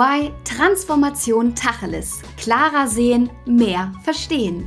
EY Transformation Tacheles. Klarer sehen, mehr verstehen.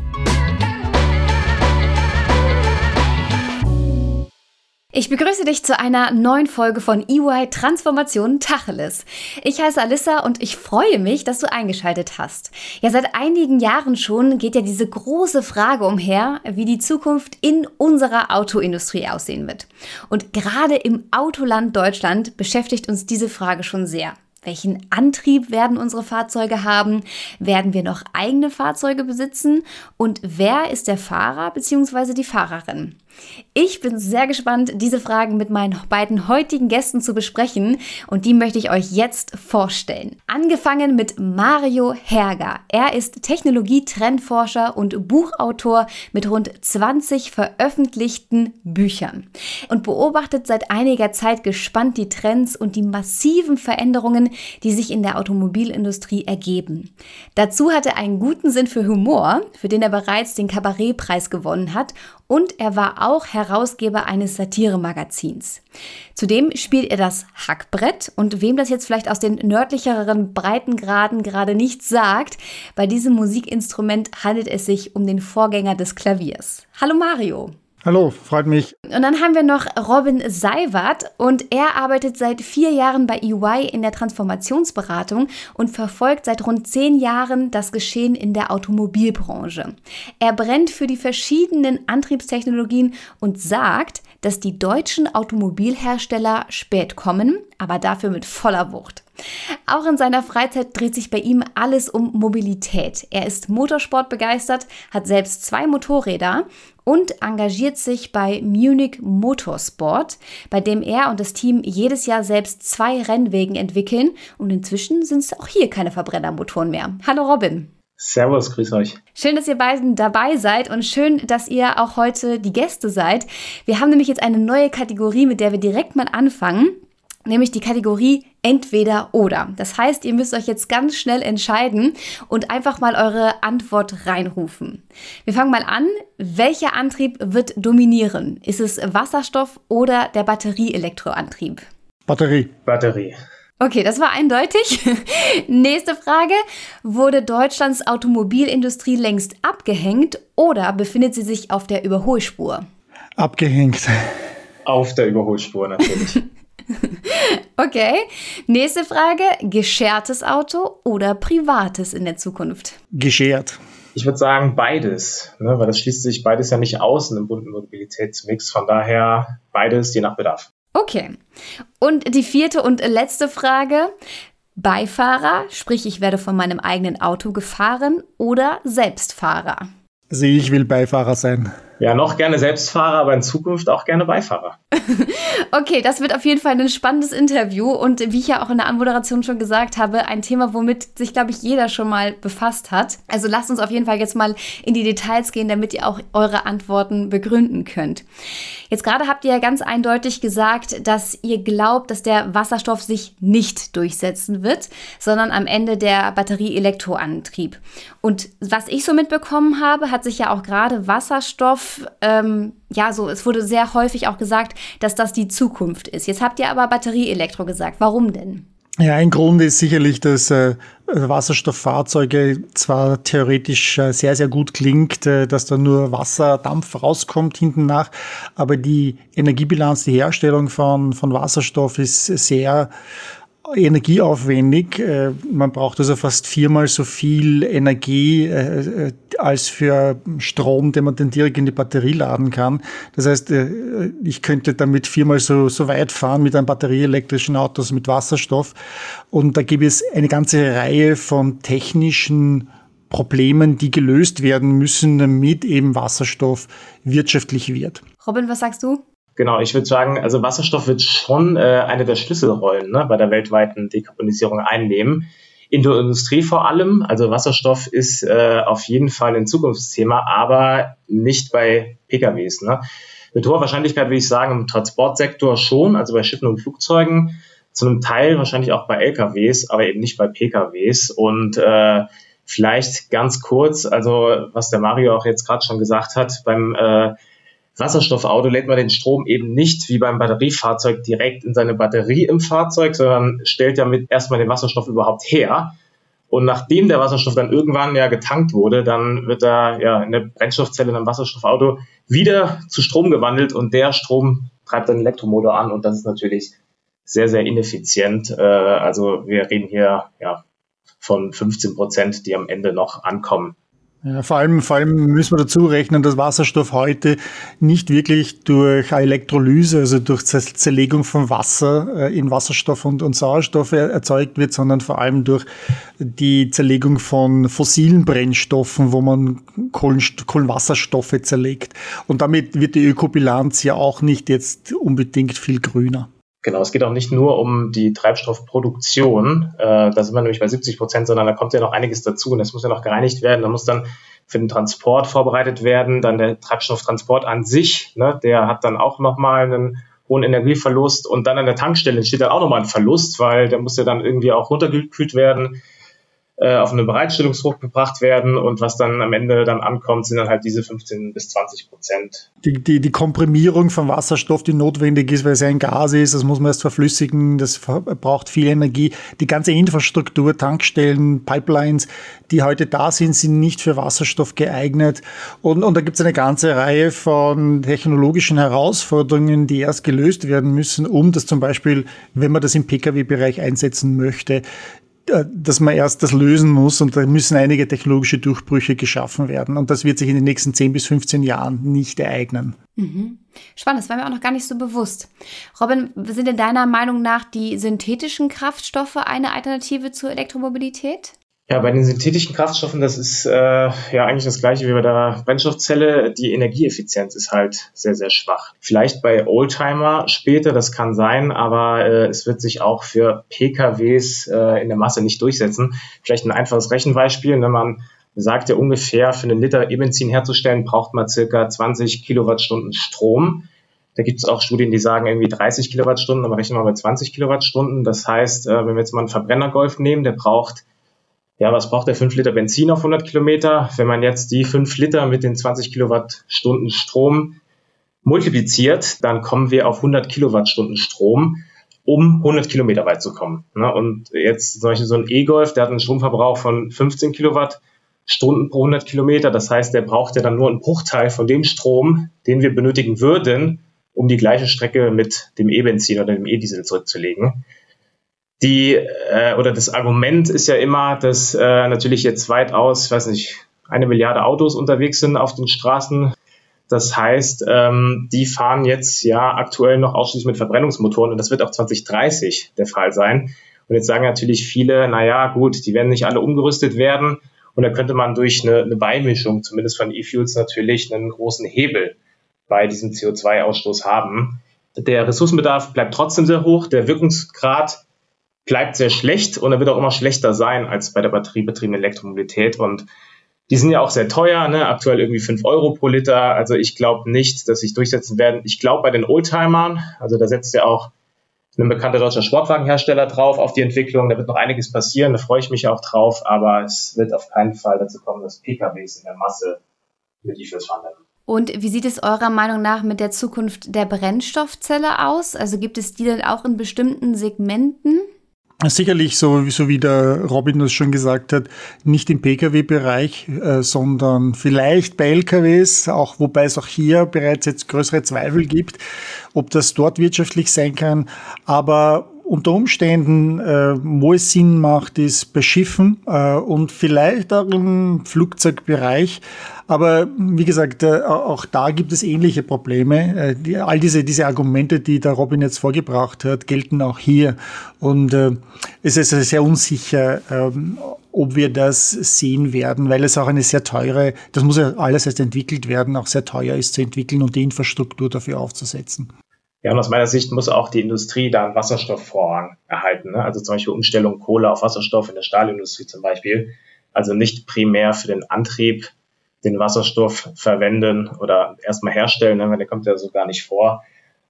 Ich begrüße dich zu einer neuen Folge von EY Transformation Tacheles. Ich heiße Alissa und ich freue mich, dass du eingeschaltet hast. Ja, seit einigen Jahren schon geht ja diese große Frage umher, wie die Zukunft in unserer Autoindustrie aussehen wird. Und gerade im Autoland Deutschland beschäftigt uns diese Frage schon sehr. Welchen Antrieb werden unsere Fahrzeuge haben? Werden wir noch eigene Fahrzeuge besitzen? Und wer ist der Fahrer bzw. die Fahrerin? Ich bin sehr gespannt, diese Fragen mit meinen beiden heutigen Gästen zu besprechen und die möchte ich euch jetzt vorstellen. Angefangen mit Mario Herger. Er ist Technologietrendforscher und Buchautor mit rund 20 veröffentlichten Büchern und beobachtet seit einiger Zeit gespannt die Trends und die massiven Veränderungen, die sich in der Automobilindustrie ergeben. Dazu hat er einen guten Sinn für Humor, für den er bereits den Kabarettpreis gewonnen hat und er war auch Herausgeber eines Satiremagazins. Zudem spielt er das Hackbrett und wem das jetzt vielleicht aus den nördlicheren Breitengraden gerade nichts sagt, bei diesem Musikinstrument handelt es sich um den Vorgänger des Klaviers. Hallo Mario. Hallo, freut mich. Und dann haben wir noch Robin Seiwert und er arbeitet seit vier Jahren bei EY in der Transformationsberatung und verfolgt seit rund zehn Jahren das Geschehen in der Automobilbranche. Er brennt für die verschiedenen Antriebstechnologien und sagt, dass die deutschen Automobilhersteller spät kommen, aber dafür mit voller Wucht. Auch in seiner Freizeit dreht sich bei ihm alles um Mobilität. Er ist Motorsport begeistert, hat selbst zwei Motorräder und engagiert sich bei Munich Motorsport, bei dem er und das Team jedes Jahr selbst zwei Rennwegen entwickeln und inzwischen sind es auch hier keine Verbrennermotoren mehr. Hallo Robin. Servus, grüß euch. Schön, dass ihr beiden dabei seid und schön, dass ihr auch heute die Gäste seid. Wir haben nämlich jetzt eine neue Kategorie, mit der wir direkt mal anfangen nämlich die Kategorie entweder oder. Das heißt, ihr müsst euch jetzt ganz schnell entscheiden und einfach mal eure Antwort reinrufen. Wir fangen mal an. Welcher Antrieb wird dominieren? Ist es Wasserstoff oder der Batterieelektroantrieb? Batterie. Batterie. Okay, das war eindeutig. Nächste Frage. Wurde Deutschlands Automobilindustrie längst abgehängt oder befindet sie sich auf der Überholspur? Abgehängt. Auf der Überholspur natürlich. Okay. Nächste Frage. Geschertes Auto oder privates in der Zukunft? Geschert. Ich würde sagen beides, ne, weil das schließt sich beides ja nicht aus in einem bunten Mobilitätsmix. Von daher beides je nach Bedarf. Okay. Und die vierte und letzte Frage. Beifahrer, sprich ich werde von meinem eigenen Auto gefahren oder Selbstfahrer? Also ich will Beifahrer sein. Ja, noch gerne Selbstfahrer, aber in Zukunft auch gerne Beifahrer. okay, das wird auf jeden Fall ein spannendes Interview und wie ich ja auch in der Anmoderation schon gesagt habe, ein Thema, womit sich, glaube ich, jeder schon mal befasst hat. Also lasst uns auf jeden Fall jetzt mal in die Details gehen, damit ihr auch eure Antworten begründen könnt. Jetzt gerade habt ihr ja ganz eindeutig gesagt, dass ihr glaubt, dass der Wasserstoff sich nicht durchsetzen wird, sondern am Ende der Batterie-Elektroantrieb. Und was ich so mitbekommen habe, hat sich ja auch gerade Wasserstoff ähm, ja, so, es wurde sehr häufig auch gesagt, dass das die Zukunft ist. Jetzt habt ihr aber Batterieelektro gesagt. Warum denn? Ja, ein Grund ist sicherlich, dass äh, Wasserstofffahrzeuge zwar theoretisch äh, sehr, sehr gut klingt, äh, dass da nur Wasserdampf rauskommt hinten nach, aber die Energiebilanz, die Herstellung von, von Wasserstoff ist sehr energieaufwendig. Äh, man braucht also fast viermal so viel Energie äh, äh, als für Strom, den man dann direkt in die Batterie laden kann. Das heißt, ich könnte damit viermal so, so weit fahren mit einem batterieelektrischen Auto mit Wasserstoff. Und da gibt es eine ganze Reihe von technischen Problemen, die gelöst werden müssen, damit eben Wasserstoff wirtschaftlich wird. Robin, was sagst du? Genau, ich würde sagen, also Wasserstoff wird schon äh, eine der Schlüsselrollen ne, bei der weltweiten Dekarbonisierung einnehmen. In der Industrie vor allem, also Wasserstoff ist äh, auf jeden Fall ein Zukunftsthema, aber nicht bei PKWs. Ne? Mit hoher Wahrscheinlichkeit würde ich sagen, im Transportsektor schon, also bei Schiffen und Flugzeugen, zu einem Teil wahrscheinlich auch bei LKWs, aber eben nicht bei PKWs. Und äh, vielleicht ganz kurz, also was der Mario auch jetzt gerade schon gesagt hat, beim äh, Wasserstoffauto lädt man den Strom eben nicht wie beim Batteriefahrzeug direkt in seine Batterie im Fahrzeug, sondern stellt damit erstmal den Wasserstoff überhaupt her. Und nachdem der Wasserstoff dann irgendwann ja getankt wurde, dann wird er ja in der Brennstoffzelle in einem Wasserstoffauto wieder zu Strom gewandelt und der Strom treibt dann Elektromotor an und das ist natürlich sehr, sehr ineffizient. Äh, also wir reden hier ja von 15 Prozent, die am Ende noch ankommen. Ja, vor allem, vor allem müssen wir dazu rechnen, dass Wasserstoff heute nicht wirklich durch Elektrolyse, also durch Zerlegung von Wasser äh, in Wasserstoff und, und Sauerstoff erzeugt wird, sondern vor allem durch die Zerlegung von fossilen Brennstoffen, wo man Kohlenwasserstoffe zerlegt. Und damit wird die Ökobilanz ja auch nicht jetzt unbedingt viel grüner. Genau, es geht auch nicht nur um die Treibstoffproduktion, äh, da sind wir nämlich bei 70 Prozent, sondern da kommt ja noch einiges dazu und das muss ja noch gereinigt werden, da muss dann für den Transport vorbereitet werden, dann der Treibstofftransport an sich, ne, der hat dann auch nochmal einen hohen Energieverlust und dann an der Tankstelle entsteht dann auch nochmal ein Verlust, weil der muss ja dann irgendwie auch runtergekühlt werden äh, auf einen Bereitstellungsdruck gebracht werden und was dann am Ende dann ankommt, sind dann halt diese 15 bis 20 Prozent. Die, die, die Komprimierung von Wasserstoff, die notwendig ist, weil es ein Gas ist, das muss man erst verflüssigen, das braucht viel Energie. Die ganze Infrastruktur, Tankstellen, Pipelines, die heute da sind, sind nicht für Wasserstoff geeignet. Und, und da gibt es eine ganze Reihe von technologischen Herausforderungen, die erst gelöst werden müssen, um das zum Beispiel, wenn man das im Pkw-Bereich einsetzen möchte, dass man erst das lösen muss und da müssen einige technologische Durchbrüche geschaffen werden. Und das wird sich in den nächsten 10 bis 15 Jahren nicht ereignen. Mhm. Spannend, das war mir auch noch gar nicht so bewusst. Robin, sind in deiner Meinung nach die synthetischen Kraftstoffe eine Alternative zur Elektromobilität? Ja, bei den synthetischen Kraftstoffen, das ist äh, ja eigentlich das gleiche wie bei der Brennstoffzelle. Die Energieeffizienz ist halt sehr, sehr schwach. Vielleicht bei Oldtimer später, das kann sein, aber äh, es wird sich auch für PKWs äh, in der Masse nicht durchsetzen. Vielleicht ein einfaches Rechenbeispiel, wenn man sagt ja ungefähr, für einen Liter E-Benzin herzustellen, braucht man circa 20 Kilowattstunden Strom. Da gibt es auch Studien, die sagen irgendwie 30 Kilowattstunden, aber rechnen wir bei 20 Kilowattstunden. Das heißt, äh, wenn wir jetzt mal einen Verbrennergolf nehmen, der braucht ja, was braucht der 5 Liter Benzin auf 100 Kilometer? Wenn man jetzt die 5 Liter mit den 20 Kilowattstunden Strom multipliziert, dann kommen wir auf 100 Kilowattstunden Strom, um 100 Kilometer weit zu kommen. Ne? Und jetzt zum Beispiel so ein E-Golf, der hat einen Stromverbrauch von 15 Kilowattstunden pro 100 Kilometer. Das heißt, der braucht ja dann nur einen Bruchteil von dem Strom, den wir benötigen würden, um die gleiche Strecke mit dem E-Benzin oder dem E-Diesel zurückzulegen die äh, oder das Argument ist ja immer, dass äh, natürlich jetzt weitaus, ich weiß nicht, eine Milliarde Autos unterwegs sind auf den Straßen. Das heißt, ähm, die fahren jetzt ja aktuell noch ausschließlich mit Verbrennungsmotoren und das wird auch 2030 der Fall sein. Und jetzt sagen natürlich viele, naja, gut, die werden nicht alle umgerüstet werden. Und da könnte man durch eine, eine Beimischung, zumindest von E-Fuels, natürlich einen großen Hebel bei diesem CO2-Ausstoß haben. Der Ressourcenbedarf bleibt trotzdem sehr hoch. Der Wirkungsgrad bleibt sehr schlecht und er wird auch immer schlechter sein als bei der batteriebetriebenen Elektromobilität. Und die sind ja auch sehr teuer, ne? aktuell irgendwie 5 Euro pro Liter. Also ich glaube nicht, dass sich durchsetzen werden. Ich glaube bei den Oldtimern, also da setzt ja auch ein bekannter deutscher Sportwagenhersteller drauf auf die Entwicklung. Da wird noch einiges passieren, da freue ich mich auch drauf, aber es wird auf keinen Fall dazu kommen, dass PKWs in der Masse mit E-Fuels fahren werden. Und wie sieht es eurer Meinung nach mit der Zukunft der Brennstoffzelle aus? Also gibt es die denn auch in bestimmten Segmenten? Sicherlich, so, so wie der Robin das schon gesagt hat, nicht im Pkw-Bereich, äh, sondern vielleicht bei LKWs, auch wobei es auch hier bereits jetzt größere Zweifel gibt, ob das dort wirtschaftlich sein kann. Aber unter Umständen, äh, wo es Sinn macht, ist bei Schiffen äh, und vielleicht auch im Flugzeugbereich. Aber wie gesagt, äh, auch da gibt es ähnliche Probleme. Äh, all diese, diese Argumente, die der Robin jetzt vorgebracht hat, gelten auch hier. Und äh, es ist sehr unsicher, ähm, ob wir das sehen werden, weil es auch eine sehr teure, das muss ja alles erst entwickelt werden, auch sehr teuer ist zu entwickeln und die Infrastruktur dafür aufzusetzen. Ja, und aus meiner Sicht muss auch die Industrie da einen Wasserstoffvorrang erhalten. Ne? Also zum Beispiel Umstellung Kohle auf Wasserstoff in der Stahlindustrie zum Beispiel. Also nicht primär für den Antrieb den Wasserstoff verwenden oder erstmal herstellen, ne? weil der kommt ja so gar nicht vor.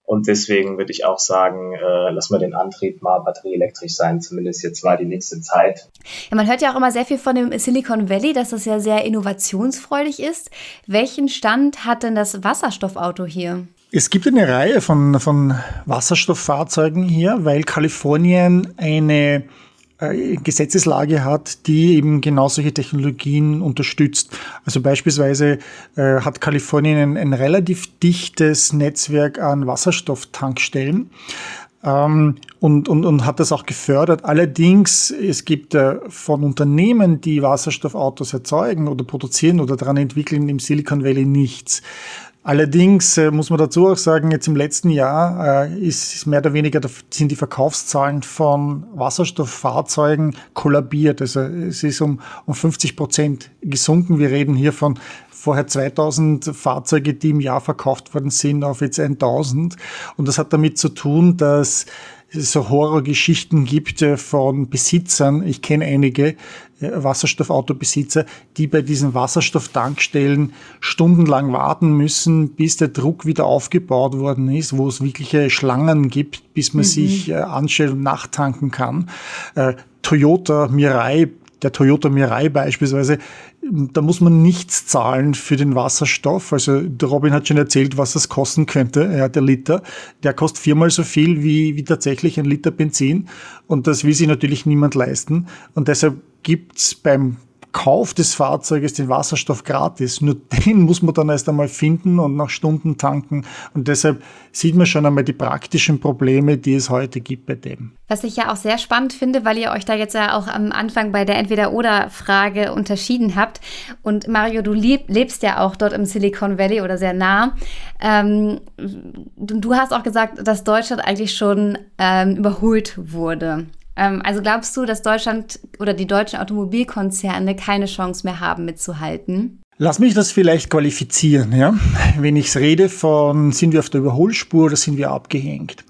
Und deswegen würde ich auch sagen, äh, lass mal den Antrieb mal batterieelektrisch sein, zumindest jetzt mal die nächste Zeit. Ja, man hört ja auch immer sehr viel von dem Silicon Valley, dass das ja sehr innovationsfreudig ist. Welchen Stand hat denn das Wasserstoffauto hier? Es gibt eine Reihe von, von Wasserstofffahrzeugen hier, weil Kalifornien eine äh, Gesetzeslage hat, die eben genau solche Technologien unterstützt. Also beispielsweise äh, hat Kalifornien ein, ein, relativ dichtes Netzwerk an Wasserstofftankstellen. Ähm, und, und, und hat das auch gefördert. Allerdings, es gibt äh, von Unternehmen, die Wasserstoffautos erzeugen oder produzieren oder daran entwickeln, im Silicon Valley nichts. Allerdings äh, muss man dazu auch sagen, jetzt im letzten Jahr äh, ist, mehr oder weniger sind die Verkaufszahlen von Wasserstofffahrzeugen kollabiert. Also es ist um, um 50 Prozent gesunken. Wir reden hier von vorher 2000 Fahrzeuge, die im Jahr verkauft worden sind, auf jetzt 1000. Und das hat damit zu tun, dass so Horrorgeschichten gibt äh, von Besitzern, ich kenne einige äh, Wasserstoffautobesitzer, die bei diesen Wasserstofftankstellen stundenlang warten müssen, bis der Druck wieder aufgebaut worden ist, wo es wirkliche Schlangen gibt, bis man mhm. sich äh, anstellt und nachtanken kann. Toyota Mirai der Toyota Mirai beispielsweise, da muss man nichts zahlen für den Wasserstoff. Also der Robin hat schon erzählt, was das kosten könnte, ja, der Liter. Der kostet viermal so viel wie, wie tatsächlich ein Liter Benzin. Und das will sich natürlich niemand leisten. Und deshalb gibt's beim Kauf des Fahrzeuges den Wasserstoff gratis. Nur den muss man dann erst einmal finden und nach Stunden tanken. Und deshalb sieht man schon einmal die praktischen Probleme, die es heute gibt bei dem. Was ich ja auch sehr spannend finde, weil ihr euch da jetzt ja auch am Anfang bei der Entweder-Oder-Frage unterschieden habt. Und Mario, du lebst ja auch dort im Silicon Valley oder sehr nah. Ähm, du hast auch gesagt, dass Deutschland eigentlich schon ähm, überholt wurde. Ähm, also glaubst du, dass Deutschland oder die deutschen Automobilkonzerne keine Chance mehr haben, mitzuhalten? Lass mich das vielleicht qualifizieren. Ja? Wenn ich rede von, sind wir auf der Überholspur oder sind wir abgehängt?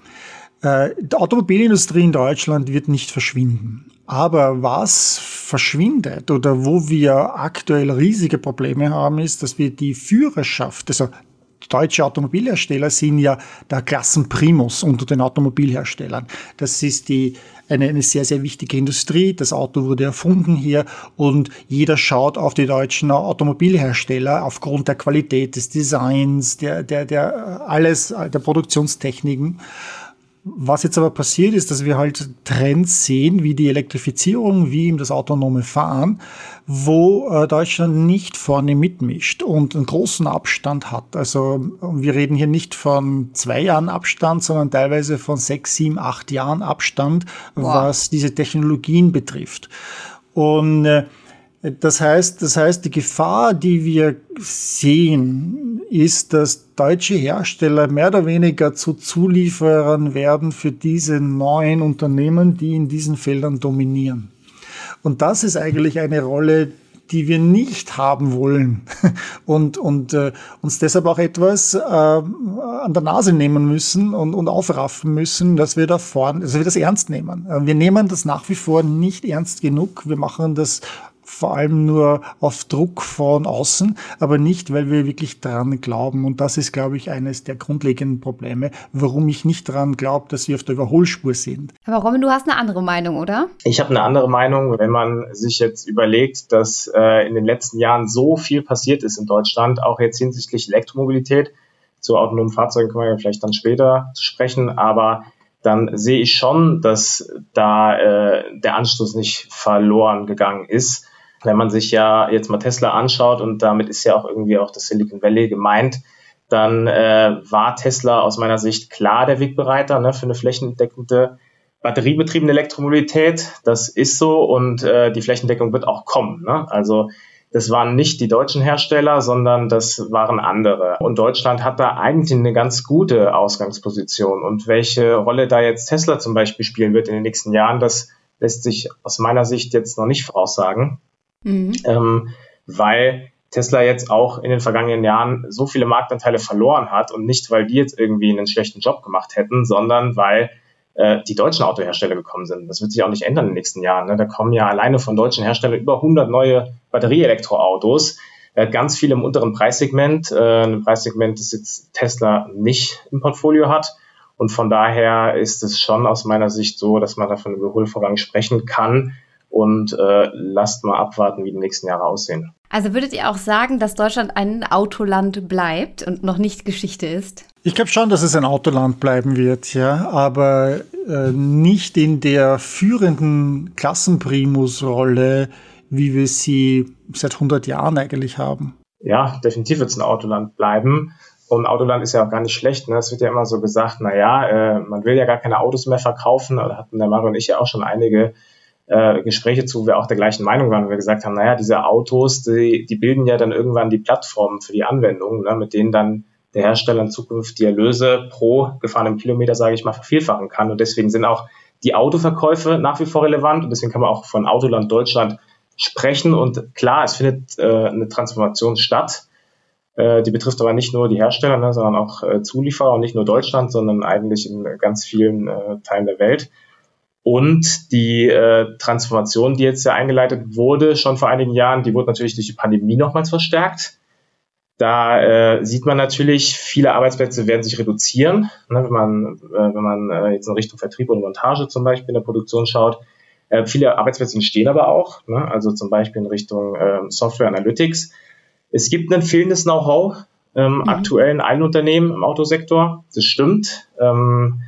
Äh, die Automobilindustrie in Deutschland wird nicht verschwinden. Aber was verschwindet oder wo wir aktuell riesige Probleme haben, ist, dass wir die Führerschaft, also deutsche Automobilhersteller sind ja der Klassenprimus unter den Automobilherstellern. Das ist die eine, eine sehr, sehr wichtige Industrie. Das Auto wurde erfunden hier und jeder schaut auf die deutschen Automobilhersteller aufgrund der Qualität des Designs, der, der, der, alles, der Produktionstechniken. Was jetzt aber passiert ist, dass wir halt Trends sehen, wie die Elektrifizierung, wie eben das autonome Fahren, wo äh, Deutschland nicht vorne mitmischt und einen großen Abstand hat. Also wir reden hier nicht von zwei Jahren Abstand, sondern teilweise von sechs, sieben, acht Jahren Abstand, wow. was diese Technologien betrifft. Und äh, das heißt, das heißt, die Gefahr, die wir sehen, ist, dass deutsche Hersteller mehr oder weniger zu Zulieferern werden für diese neuen Unternehmen, die in diesen Feldern dominieren. Und das ist eigentlich eine Rolle, die wir nicht haben wollen und, und äh, uns deshalb auch etwas äh, an der Nase nehmen müssen und, und aufraffen müssen, dass wir da vorne, dass wir das ernst nehmen. Äh, wir nehmen das nach wie vor nicht ernst genug. Wir machen das vor allem nur auf Druck von außen, aber nicht, weil wir wirklich dran glauben. Und das ist, glaube ich, eines der grundlegenden Probleme, warum ich nicht dran glaube, dass wir auf der Überholspur sind. Aber Robin, du hast eine andere Meinung, oder? Ich habe eine andere Meinung, wenn man sich jetzt überlegt, dass äh, in den letzten Jahren so viel passiert ist in Deutschland, auch jetzt hinsichtlich Elektromobilität. Zu autonomen Fahrzeugen können wir ja vielleicht dann später sprechen, aber dann sehe ich schon, dass da äh, der Anstoß nicht verloren gegangen ist wenn man sich ja jetzt mal Tesla anschaut und damit ist ja auch irgendwie auch das Silicon Valley gemeint, dann äh, war Tesla aus meiner Sicht klar der Wegbereiter ne, für eine flächendeckende batteriebetriebene Elektromobilität. Das ist so und äh, die Flächendeckung wird auch kommen. Ne? Also das waren nicht die deutschen Hersteller, sondern das waren andere. Und Deutschland hat da eigentlich eine ganz gute Ausgangsposition. Und welche Rolle da jetzt Tesla zum Beispiel spielen wird in den nächsten Jahren, das lässt sich aus meiner Sicht jetzt noch nicht voraussagen mhm. ähm, weil Tesla jetzt auch in den vergangenen Jahren so viele Marktanteile verloren hat und nicht, weil die jetzt irgendwie einen schlechten Job gemacht hätten, sondern weil äh, die deutschen Autohersteller gekommen sind. Das wird sich auch nicht ändern in den nächsten Jahren. Ne? Da kommen ja alleine von deutschen Herstellern über 100 neue Batterieelektroautos, äh, ganz viele im unteren Preissegment, äh, ein Preissegment, das jetzt Tesla nicht im Portfolio hat. Und von daher ist es schon aus meiner Sicht so, dass man da von einem Überholvorgang sprechen kann. Und äh, lasst mal abwarten, wie die nächsten Jahre aussehen. Also würdet ihr auch sagen, dass Deutschland ein Autoland bleibt und noch nicht Geschichte ist? Ich glaube schon, dass es ein Autoland bleiben wird, ja, aber äh, nicht in der führenden Klassenprimus-Rolle, wie wir sie seit 100 Jahren eigentlich haben. Ja, definitiv wird es ein Autoland bleiben. Und Autoland ist ja auch gar nicht schlecht. Ne? Es wird ja immer so gesagt, na ja, äh, man will ja gar keine Autos mehr verkaufen. Da hatten der Mario und ich ja auch schon einige äh, Gespräche zu, wo wir auch der gleichen Meinung waren, wo wir gesagt haben, naja, diese Autos, die, die bilden ja dann irgendwann die Plattform für die Anwendung, ne, mit denen dann der Hersteller in Zukunft die Erlöse pro gefahrenem Kilometer, sage ich mal, vervielfachen kann. Und deswegen sind auch die Autoverkäufe nach wie vor relevant und deswegen kann man auch von Autoland Deutschland sprechen. Und klar, es findet äh, eine Transformation statt. Äh, die betrifft aber nicht nur die Hersteller, ne, sondern auch äh, Zulieferer und nicht nur Deutschland, sondern eigentlich in ganz vielen äh, Teilen der Welt. Und die äh, Transformation, die jetzt ja eingeleitet wurde, schon vor einigen Jahren, die wurde natürlich durch die Pandemie nochmals verstärkt. Da äh, sieht man natürlich, viele Arbeitsplätze werden sich reduzieren. Ne, wenn man, äh, wenn man äh, jetzt in Richtung Vertrieb und Montage zum Beispiel in der Produktion schaut. Äh, viele Arbeitsplätze entstehen aber auch, ne, also zum Beispiel in Richtung äh, Software Analytics. Es gibt ein fehlendes Know-how ähm, mhm. aktuell in allen Unternehmen im Autosektor. Das stimmt. Ähm,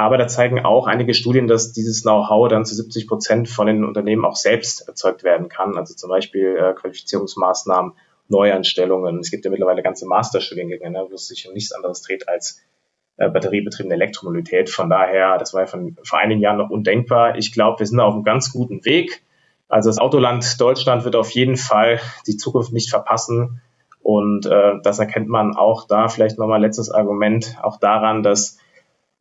aber da zeigen auch einige Studien, dass dieses Know-how dann zu 70 Prozent von den Unternehmen auch selbst erzeugt werden kann. Also zum Beispiel äh, Qualifizierungsmaßnahmen, Neuanstellungen. Es gibt ja mittlerweile ganze Masterstudiengänge, ne, wo es sich um nichts anderes dreht als äh, batteriebetriebene Elektromobilität. Von daher, das war ja von, vor einigen Jahren noch undenkbar. Ich glaube, wir sind auf einem ganz guten Weg. Also das Autoland Deutschland wird auf jeden Fall die Zukunft nicht verpassen. Und äh, das erkennt man auch da, vielleicht nochmal letztes Argument, auch daran, dass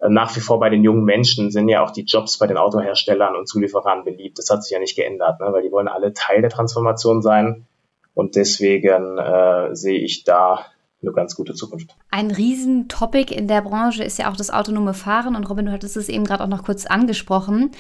nach wie vor bei den jungen Menschen sind ja auch die Jobs bei den Autoherstellern und Zulieferern beliebt. Das hat sich ja nicht geändert, ne? weil die wollen alle Teil der Transformation sein. Und deswegen äh, sehe ich da eine ganz gute Zukunft. Ein Riesentopic in der Branche ist ja auch das autonome Fahren und Robin, du hattest es eben gerade auch noch kurz angesprochen.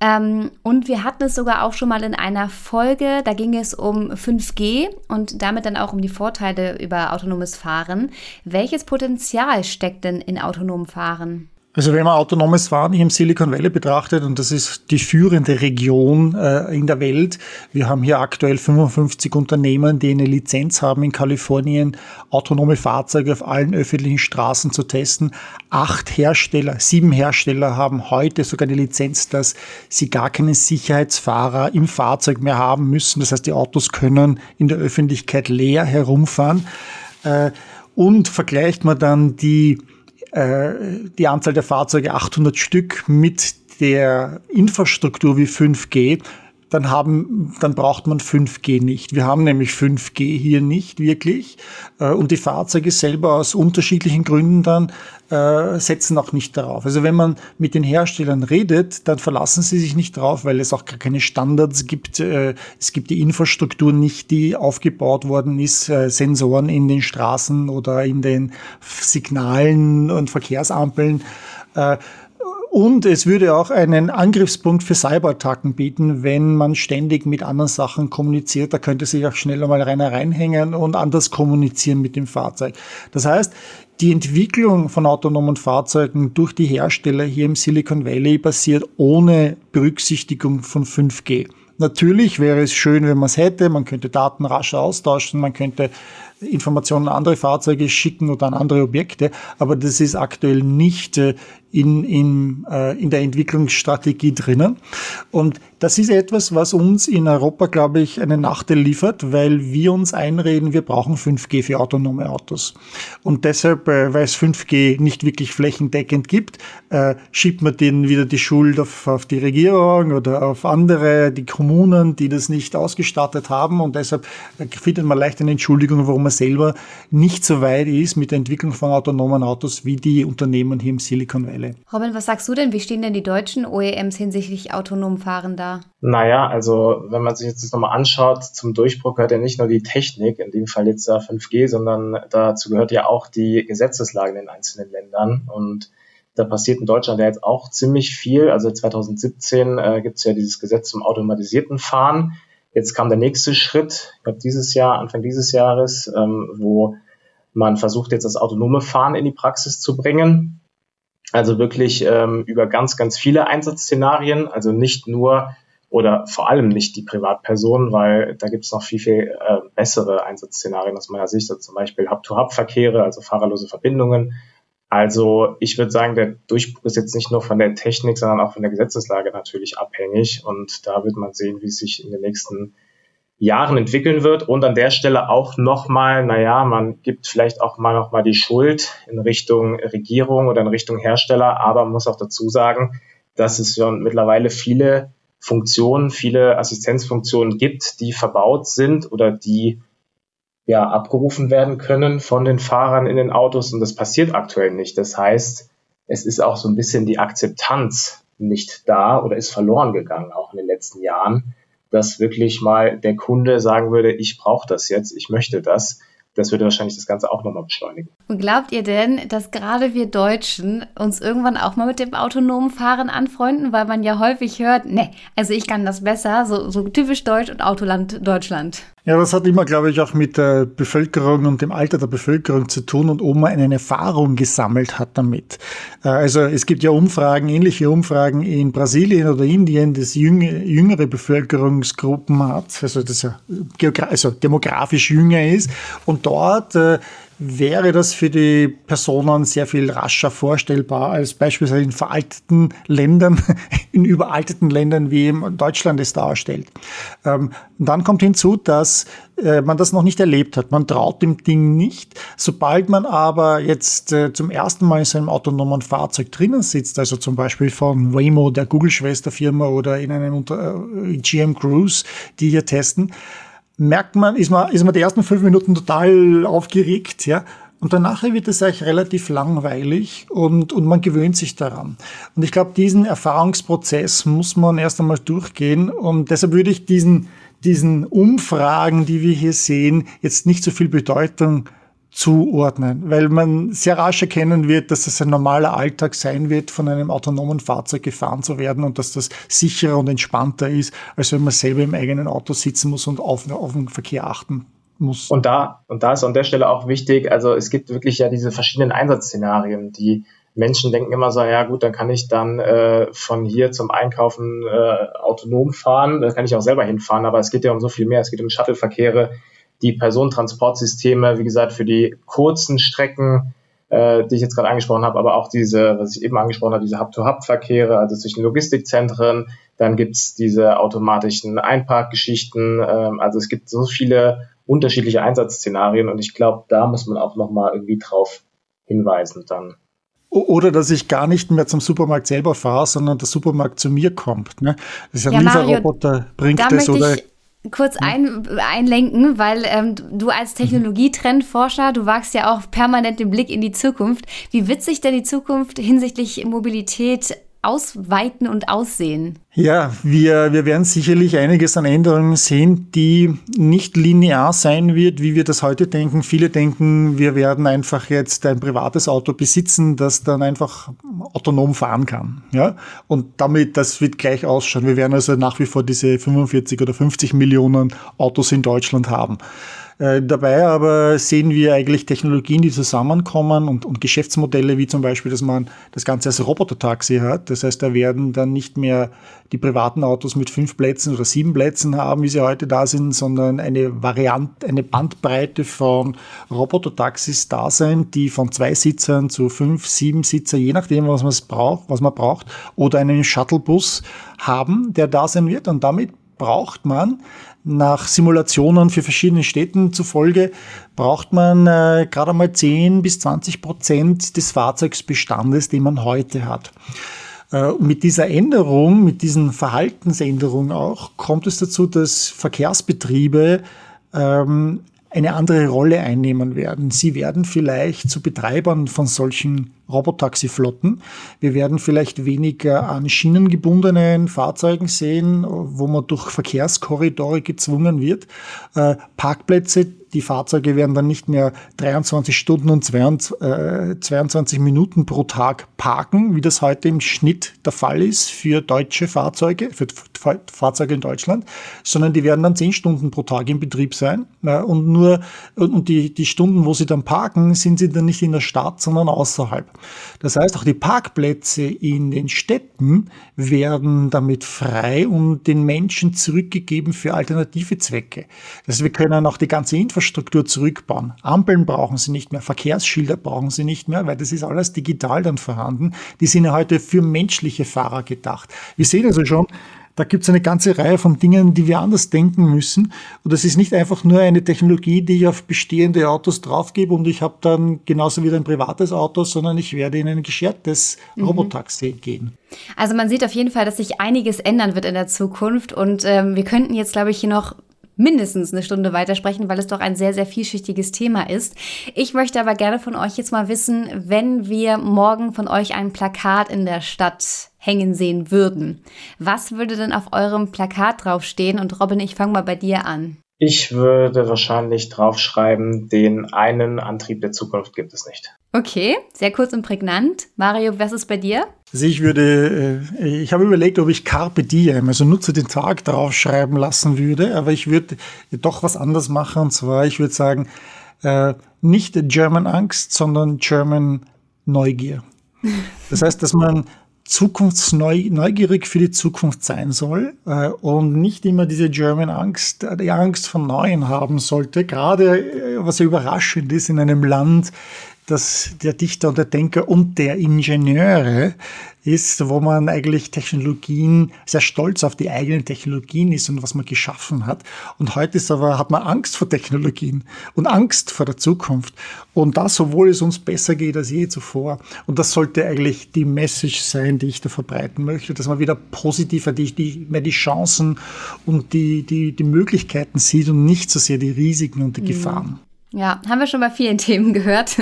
Ähm, und wir hatten es sogar auch schon mal in einer Folge, da ging es um 5G und damit dann auch um die Vorteile über autonomes Fahren. Welches Potenzial steckt denn in autonomem Fahren? Also wenn man autonomes Fahren hier im Silicon Valley betrachtet, und das ist die führende Region äh, in der Welt, wir haben hier aktuell 55 Unternehmen, die eine Lizenz haben in Kalifornien, autonome Fahrzeuge auf allen öffentlichen Straßen zu testen. Acht Hersteller, sieben Hersteller haben heute sogar die Lizenz, dass sie gar keinen Sicherheitsfahrer im Fahrzeug mehr haben müssen. Das heißt, die Autos können in der Öffentlichkeit leer herumfahren. Äh, und vergleicht man dann die die Anzahl der Fahrzeuge 800 Stück mit der Infrastruktur wie 5G, dann haben, dann braucht man 5G nicht. Wir haben nämlich 5G hier nicht wirklich äh, und die Fahrzeuge selber aus unterschiedlichen Gründen dann äh, setzen auch nicht darauf. Also wenn man mit den Herstellern redet, dann verlassen sie sich nicht drauf, weil es auch gar keine Standards gibt. Äh, es gibt die Infrastruktur nicht, die aufgebaut worden ist, äh, Sensoren in den Straßen oder in den Signalen und Verkehrsampeln. Und es würde auch einen Angriffspunkt für Cyberattacken bieten, wenn man ständig mit anderen Sachen kommuniziert. Da könnte sich auch schnell einmal rein reinhängen und anders kommunizieren mit dem Fahrzeug. Das heißt, die Entwicklung von autonomen Fahrzeugen durch die Hersteller hier im Silicon Valley passiert ohne Berücksichtigung von 5G. Natürlich wäre es schön, wenn man es hätte. Man könnte Daten rascher austauschen, man könnte Informationen an andere Fahrzeuge schicken oder an andere Objekte, aber das ist aktuell nicht äh, in, in, äh, in der Entwicklungsstrategie drinnen. Und das ist etwas, was uns in Europa, glaube ich, einen Nachteil liefert, weil wir uns einreden, wir brauchen 5G für autonome Autos. Und deshalb, äh, weil es 5G nicht wirklich flächendeckend gibt, äh, schiebt man denen wieder die Schuld auf, auf die Regierung oder auf andere, die Kommunen, die das nicht ausgestattet haben. Und deshalb äh, findet man leicht eine Entschuldigung, warum man selber nicht so weit ist mit der Entwicklung von autonomen Autos wie die Unternehmen hier im Silicon Valley. Robin, was sagst du denn? Wie stehen denn die deutschen OEMs hinsichtlich autonom Fahren da? Naja, also wenn man sich jetzt das nochmal anschaut, zum Durchbruch gehört ja nicht nur die Technik, in dem Fall jetzt 5G, sondern dazu gehört ja auch die Gesetzeslage in den einzelnen Ländern. Und da passiert in Deutschland ja jetzt auch ziemlich viel. Also 2017 äh, gibt es ja dieses Gesetz zum automatisierten Fahren. Jetzt kam der nächste Schritt, ich glaube dieses Jahr, Anfang dieses Jahres, ähm, wo man versucht jetzt das autonome Fahren in die Praxis zu bringen. Also wirklich ähm, über ganz, ganz viele Einsatzszenarien, also nicht nur oder vor allem nicht die Privatpersonen, weil da gibt es noch viel, viel äh, bessere Einsatzszenarien aus meiner Sicht, also zum Beispiel Hub-to-Hub-Verkehre, also fahrerlose Verbindungen. Also ich würde sagen, der Durchbruch ist jetzt nicht nur von der Technik, sondern auch von der Gesetzeslage natürlich abhängig. Und da wird man sehen, wie es sich in den nächsten Jahren entwickeln wird. Und an der Stelle auch nochmal, naja, man gibt vielleicht auch mal nochmal die Schuld in Richtung Regierung oder in Richtung Hersteller, aber man muss auch dazu sagen, dass es schon mittlerweile viele Funktionen, viele Assistenzfunktionen gibt, die verbaut sind oder die ja abgerufen werden können von den Fahrern in den Autos und das passiert aktuell nicht. Das heißt, es ist auch so ein bisschen die Akzeptanz nicht da oder ist verloren gegangen, auch in den letzten Jahren, dass wirklich mal der Kunde sagen würde, ich brauche das jetzt, ich möchte das das würde wahrscheinlich das Ganze auch nochmal beschleunigen. Und glaubt ihr denn, dass gerade wir Deutschen uns irgendwann auch mal mit dem autonomen Fahren anfreunden, weil man ja häufig hört, ne, also ich kann das besser, so, so typisch deutsch und Autoland Deutschland. Ja, das hat immer, glaube ich, auch mit der Bevölkerung und dem Alter der Bevölkerung zu tun und ob man eine Erfahrung gesammelt hat damit. Äh, also es gibt ja Umfragen, ähnliche Umfragen in Brasilien oder Indien, das jüngere Bevölkerungsgruppen hat, also das ja also demografisch jünger ist. Und dort äh, wäre das für die Personen sehr viel rascher vorstellbar als beispielsweise in veralteten Ländern, in überalteten Ländern wie Deutschland es darstellt. Ähm, dann kommt hinzu, dass äh, man das noch nicht erlebt hat. Man traut dem Ding nicht. Sobald man aber jetzt äh, zum ersten Mal in seinem autonomen Fahrzeug drinnen sitzt, also zum Beispiel von Waymo, der Google-Schwesterfirma oder in einem äh, GM Cruise, die hier testen, merkt man, ist man, ist man die ersten fünf Minuten total aufgeregt, ja. Und danach wird es eigentlich relativ langweilig und, und man gewöhnt sich daran. Und ich glaube, diesen Erfahrungsprozess muss man erst einmal durchgehen. Und deshalb würde ich diesen, diesen Umfragen, die wir hier sehen, jetzt nicht so viel Bedeutung zuordnen, weil man sehr rasch erkennen wird, dass es ein normaler Alltag sein wird, von einem autonomen Fahrzeug gefahren zu werden und dass das sicherer und entspannter ist, als wenn man selber im eigenen Auto sitzen muss und auf, auf den Verkehr achten muss. Und da, und da ist an der Stelle auch wichtig, also es gibt wirklich ja diese verschiedenen Einsatzszenarien, die Menschen denken immer so, ja gut, dann kann ich dann äh, von hier zum Einkaufen äh, autonom fahren, da kann ich auch selber hinfahren, aber es geht ja um so viel mehr, es geht um Shuttleverkehre, die Personentransportsysteme, wie gesagt, für die kurzen Strecken, äh, die ich jetzt gerade angesprochen habe, aber auch diese, was ich eben angesprochen habe, diese Hub-to-Hub-Verkehre, also zwischen Logistikzentren. Dann gibt's diese automatischen Einparkgeschichten. Ähm, also es gibt so viele unterschiedliche Einsatzszenarien und ich glaube, da muss man auch nochmal irgendwie drauf hinweisen dann. Oder dass ich gar nicht mehr zum Supermarkt selber fahre, sondern der Supermarkt zu mir kommt. Ne? Das ist ja, ein Lieferroboter, bringt es oder kurz ein, einlenken, weil ähm, du als Technologietrendforscher, du wagst ja auch permanent den Blick in die Zukunft. Wie wird sich denn die Zukunft hinsichtlich Mobilität ausweiten und aussehen? Ja, wir, wir werden sicherlich einiges an Änderungen sehen, die nicht linear sein wird, wie wir das heute denken. Viele denken, wir werden einfach jetzt ein privates Auto besitzen, das dann einfach autonom fahren kann. Ja? Und damit, das wird gleich ausschauen. Wir werden also nach wie vor diese 45 oder 50 Millionen Autos in Deutschland haben. Äh, dabei aber sehen wir eigentlich Technologien, die zusammenkommen und, und Geschäftsmodelle, wie zum Beispiel, dass man das Ganze als Roboter-Taxi hat. Das heißt, da werden dann nicht mehr die privaten Autos mit fünf Plätzen oder sieben Plätzen haben, wie sie heute da sind, sondern eine Variante, eine Bandbreite von Roboter-Taxis da sein, die von zwei Sitzern zu fünf, sieben Sitzer, je nachdem, was man braucht, was man braucht, oder einen Shuttlebus haben, der da sein wird. Und damit braucht man nach Simulationen für verschiedene Städten zufolge braucht man äh, gerade einmal 10 bis 20 Prozent des Fahrzeugsbestandes, den man heute hat. Äh, mit dieser Änderung, mit diesen Verhaltensänderungen auch, kommt es dazu, dass Verkehrsbetriebe ähm, eine andere Rolle einnehmen werden. Sie werden vielleicht zu Betreibern von solchen Robotaxiflotten. Wir werden vielleicht weniger an schienengebundenen Fahrzeugen sehen, wo man durch Verkehrskorridore gezwungen wird. Äh, Parkplätze, die Fahrzeuge werden dann nicht mehr 23 Stunden und 22, äh, Minuten pro Tag parken, wie das heute im Schnitt der Fall ist für deutsche Fahrzeuge, für Fahrzeuge in Deutschland, sondern die werden dann 10 Stunden pro Tag in Betrieb sein. Und nur, und die, die Stunden, wo sie dann parken, sind sie dann nicht in der Stadt, sondern außerhalb. Das heißt, auch die Parkplätze in den Städten werden damit frei und den Menschen zurückgegeben für alternative Zwecke. Das heißt, wir können auch die ganze Infrastruktur zurückbauen. Ampeln brauchen sie nicht mehr, Verkehrsschilder brauchen sie nicht mehr, weil das ist alles digital dann vorhanden. Die sind ja heute für menschliche Fahrer gedacht. Wir sehen also schon, da gibt es eine ganze Reihe von Dingen, die wir anders denken müssen. Und das ist nicht einfach nur eine Technologie, die ich auf bestehende Autos draufgebe und ich habe dann genauso wieder ein privates Auto, sondern ich werde in ein geschertes mhm. Robotaxi gehen. Also man sieht auf jeden Fall, dass sich einiges ändern wird in der Zukunft und ähm, wir könnten jetzt, glaube ich, hier noch mindestens eine Stunde weitersprechen, weil es doch ein sehr, sehr vielschichtiges Thema ist. Ich möchte aber gerne von euch jetzt mal wissen, wenn wir morgen von euch ein Plakat in der Stadt hängen sehen würden. Was würde denn auf eurem Plakat draufstehen? Und Robin, ich fange mal bei dir an. Ich würde wahrscheinlich draufschreiben, den einen Antrieb der Zukunft gibt es nicht. Okay, sehr kurz und prägnant. Mario, was ist bei dir? Also ich würde, äh, ich habe überlegt, ob ich Carpe Diem, also nutze den Tag draufschreiben lassen würde, aber ich würde doch was anderes machen und zwar, ich würde sagen, äh, nicht German Angst, sondern German Neugier. Das heißt, dass man zukunftsneugierig für die Zukunft sein soll äh, und nicht immer diese German Angst, die Angst vor Neuen haben sollte. Gerade äh, was ja überraschend ist in einem Land, dass der Dichter und der Denker und der Ingenieure ist, wo man eigentlich Technologien, sehr stolz auf die eigenen Technologien ist und was man geschaffen hat. Und heute ist aber, hat man Angst vor Technologien und Angst vor der Zukunft. Und das, obwohl es uns besser geht als je zuvor. Und das sollte eigentlich die Message sein, die ich da verbreiten möchte, dass man wieder positiver die, die, mehr die Chancen und die, die, die Möglichkeiten sieht und nicht so sehr die Risiken und die mhm. Gefahren. Ja, haben wir schon bei vielen Themen gehört.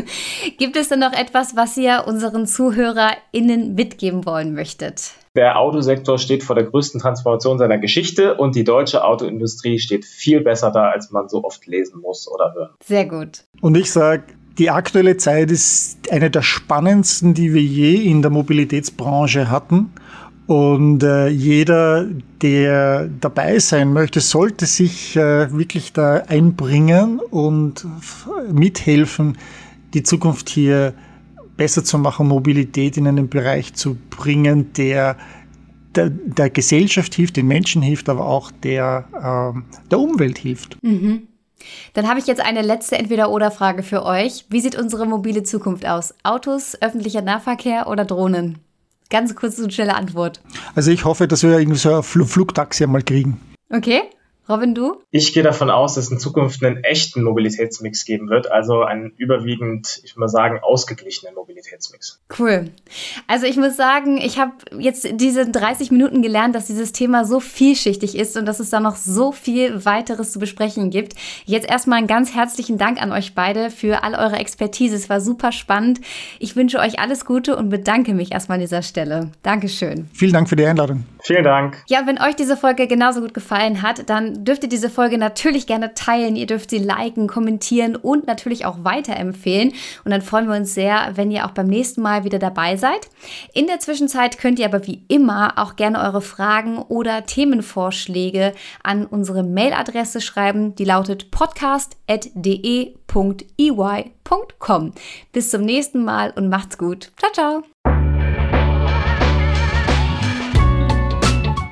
Gibt es denn noch etwas, was ihr unseren ZuhörerInnen mitgeben wollen möchtet? Der Autosektor steht vor der größten Transformation seiner Geschichte und die deutsche Autoindustrie steht viel besser da, als man so oft lesen muss oder hören. Sehr gut. Und ich sage, die aktuelle Zeit ist eine der spannendsten, die wir je in der Mobilitätsbranche hatten. Und äh, jeder, der dabei sein möchte, sollte sich äh, wirklich da einbringen und mithelfen, die Zukunft hier besser zu machen, Mobilität in einen Bereich zu bringen, der der, der Gesellschaft hilft, den Menschen hilft, aber auch der, äh, der Umwelt hilft. Mhm. Dann habe ich jetzt eine letzte Entweder-Oder-Frage für euch. Wie sieht unsere mobile Zukunft aus? Autos, öffentlicher Nahverkehr oder Drohnen? Ganz kurze und schnelle Antwort. Also ich hoffe, dass wir irgendwie so ein Flugtaxi einmal kriegen. Okay. Robin, du? Ich gehe davon aus, dass in Zukunft einen echten Mobilitätsmix geben wird, also einen überwiegend, ich würde mal sagen, ausgeglichenen Mobilitätsmix. Cool. Also ich muss sagen, ich habe jetzt diese 30 Minuten gelernt, dass dieses Thema so vielschichtig ist und dass es da noch so viel weiteres zu besprechen gibt. Jetzt erstmal einen ganz herzlichen Dank an euch beide für all eure Expertise. Es war super spannend. Ich wünsche euch alles Gute und bedanke mich erstmal an dieser Stelle. Dankeschön. Vielen Dank für die Einladung. Vielen Dank. Ja, wenn euch diese Folge genauso gut gefallen hat, dann dürft ihr diese Folge natürlich gerne teilen. Ihr dürft sie liken, kommentieren und natürlich auch weiterempfehlen. Und dann freuen wir uns sehr, wenn ihr auch beim nächsten Mal wieder dabei seid. In der Zwischenzeit könnt ihr aber wie immer auch gerne eure Fragen oder Themenvorschläge an unsere Mailadresse schreiben. Die lautet podcast.de.ey.com. Bis zum nächsten Mal und macht's gut. Ciao, ciao.